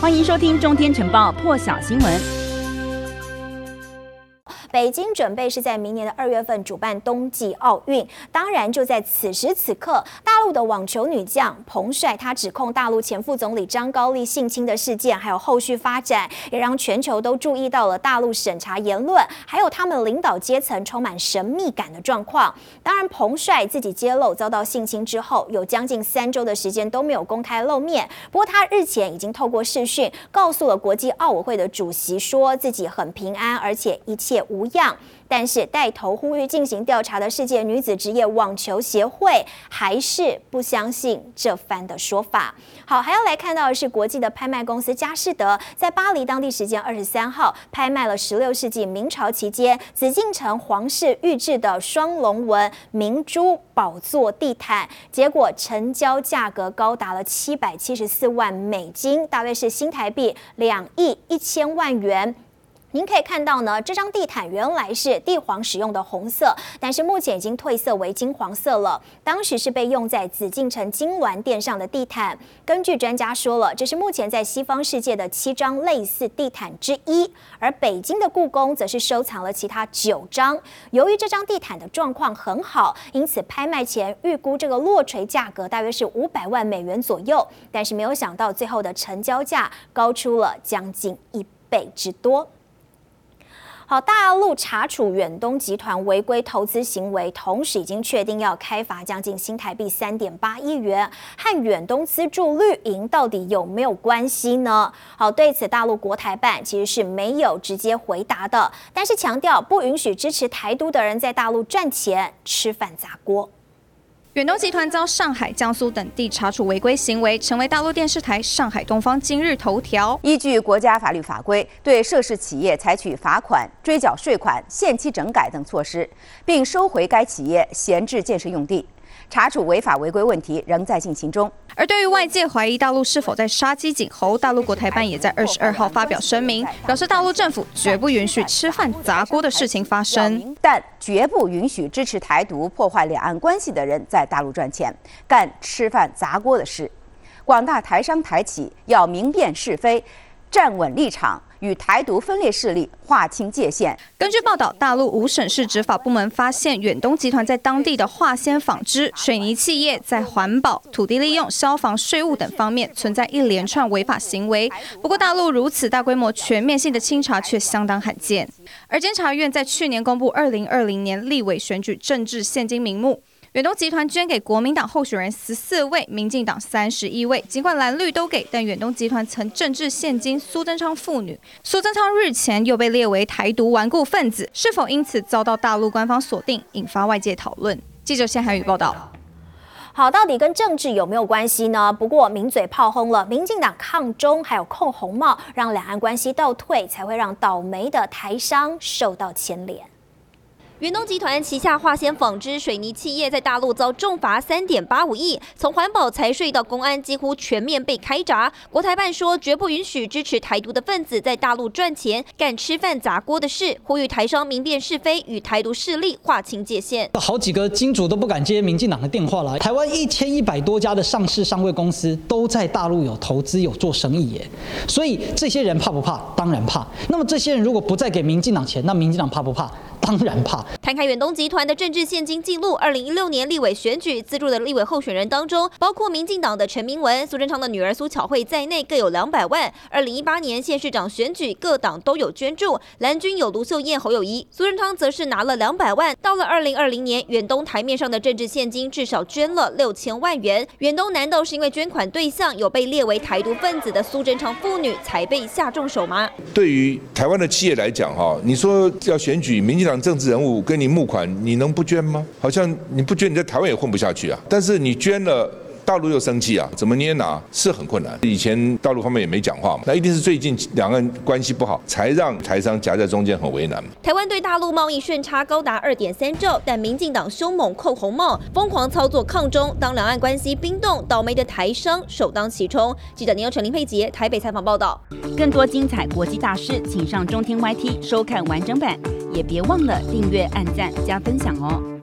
欢迎收听《中天晨报》破晓新闻。北京准备是在明年的二月份主办冬季奥运，当然就在此时此刻，大陆的网球女将彭帅，她指控大陆前副总理张高丽性侵的事件，还有后续发展，也让全球都注意到了大陆审查言论，还有他们领导阶层充满神秘感的状况。当然，彭帅自己揭露遭到性侵之后，有将近三周的时间都没有公开露面。不过，他日前已经透过视讯告诉了国际奥委会的主席，说自己很平安，而且一切无无恙，但是带头呼吁进行调查的世界女子职业网球协会还是不相信这番的说法。好，还要来看到的是国际的拍卖公司佳士得在巴黎当地时间二十三号拍卖了十六世纪明朝期间紫禁城皇室御制的双龙纹明珠宝座地毯，结果成交价格高达了七百七十四万美金，大约是新台币两亿一千万元。您可以看到呢，这张地毯原来是帝皇使用的红色，但是目前已经褪色为金黄色了。当时是被用在紫禁城金銮殿上的地毯。根据专家说了，这是目前在西方世界的七张类似地毯之一，而北京的故宫则是收藏了其他九张。由于这张地毯的状况很好，因此拍卖前预估这个落锤价格大约是五百万美元左右，但是没有想到最后的成交价高出了将近一倍之多。好，大陆查处远东集团违规投资行为，同时已经确定要开罚将近新台币三点八亿元，和远东资助绿营到底有没有关系呢？好，对此大陆国台办其实是没有直接回答的，但是强调不允许支持台独的人在大陆赚钱吃饭砸锅。远东集团遭上海、江苏等地查处违规行为，成为大陆电视台上海东方今日头条。依据国家法律法规，对涉事企业采取罚款、追缴税款、限期整改等措施，并收回该企业闲置建设用地。查处违法违规问题仍在进行中。而对于外界怀疑大陆是否在杀鸡儆猴，大陆国台办也在二十二号发表声明，表示大陆政府绝不允许吃饭砸锅的事情发生，但绝不允许支持台独、破坏两岸关系的人在大陆赚钱、干吃饭砸锅的事。广大台商台企要明辨是非，站稳立场。与台独分裂势力划清界限。根据报道，大陆五省市执法部门发现远东集团在当地的化纤纺织、水泥企业在环保、土地利用、消防、税务等方面存在一连串违法行为。不过，大陆如此大规模、全面性的清查却相当罕见。而监察院在去年公布二零二零年立委选举政治献金名目。远东集团捐给国民党候选人十四位，民进党三十一位。尽管蓝绿都给，但远东集团曾政治献金苏贞昌父女。苏贞昌日前又被列为台独顽固分子，是否因此遭到大陆官方锁定，引发外界讨论。记者谢涵宇报道。好，到底跟政治有没有关系呢？不过名嘴炮轰了民进党抗中，还有扣红帽，让两岸关系倒退，才会让倒霉的台商受到牵连。远东集团旗下化纤纺织水泥企业在大陆遭重罚三点八五亿，从环保、财税到公安几乎全面被开闸。国台办说绝不允许支持台独的分子在大陆赚钱、干吃饭砸锅的事，呼吁台商明辨是非，与台独势力划清界限。好几个金主都不敢接民进党的电话来。台湾一千一百多家的上市上柜公司都在大陆有投资、有做生意耶，所以这些人怕不怕？当然怕。那么这些人如果不再给民进党钱，那民进党怕不怕？当然怕。摊开远东集团的政治现金记录，二零一六年立委选举资助的立委候选人当中，包括民进党的陈明文、苏贞昌的女儿苏巧慧在内，各有两百万。二零一八年县市长选举，各党都有捐助，蓝军有卢秀燕、侯友谊，苏贞昌则是拿了两百万。到了二零二零年，远东台面上的政治现金至少捐了六千万元。远东难道是因为捐款对象有被列为台独分子的苏贞昌父女才被下重手吗？对于台湾的企业来讲，哈，你说要选举民进党政治人物跟你募款，你能不捐吗？好像你不捐，你在台湾也混不下去啊。但是你捐了。大陆又生气啊，怎么捏拿是很困难。以前大陆方面也没讲话嘛，那一定是最近两岸关系不好，才让台商夹在中间很为难。台湾对大陆贸易顺差高达二点三兆，但民进党凶猛扣红帽，疯狂操作抗中。当两岸关系冰冻，倒霉的台商首当其冲。记者林优成、林佩杰台北采访报道。更多精彩国际大事，请上中天 YT 收看完整版，也别忘了订阅、按赞、加分享哦。